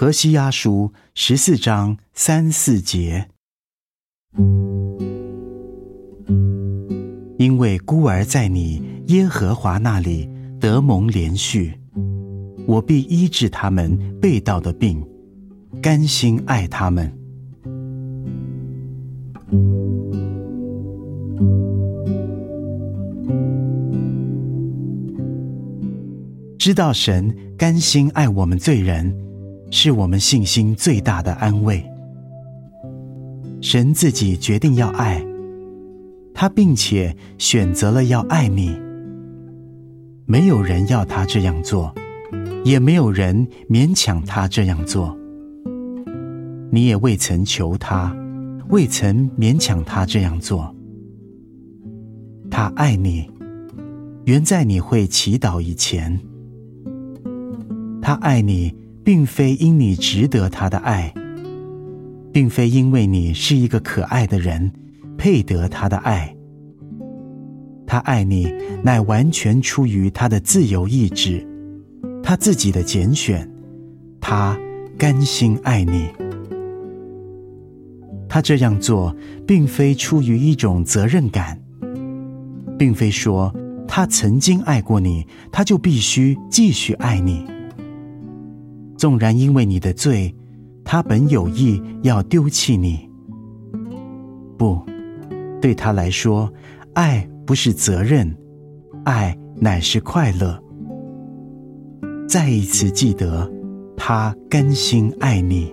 何西阿书十四章三四节，因为孤儿在你耶和华那里得蒙连续，我必医治他们被盗的病，甘心爱他们。知道神甘心爱我们罪人。是我们信心最大的安慰。神自己决定要爱他，并且选择了要爱你。没有人要他这样做，也没有人勉强他这样做。你也未曾求他，未曾勉强他这样做。他爱你，原在你会祈祷以前。他爱你。并非因你值得他的爱，并非因为你是一个可爱的人，配得他的爱。他爱你，乃完全出于他的自由意志，他自己的拣选，他甘心爱你。他这样做，并非出于一种责任感，并非说他曾经爱过你，他就必须继续爱你。纵然因为你的罪，他本有意要丢弃你。不，对他来说，爱不是责任，爱乃是快乐。再一次记得，他甘心爱你。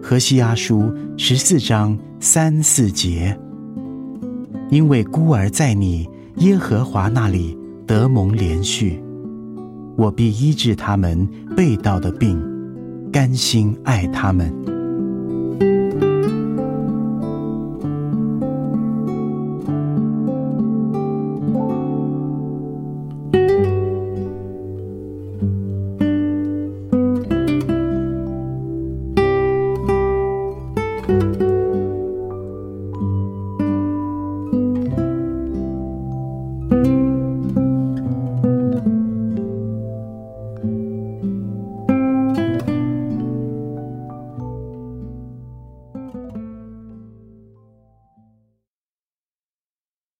何西阿书十四章三四节。因为孤儿在你耶和华那里得蒙连续，我必医治他们被盗的病，甘心爱他们。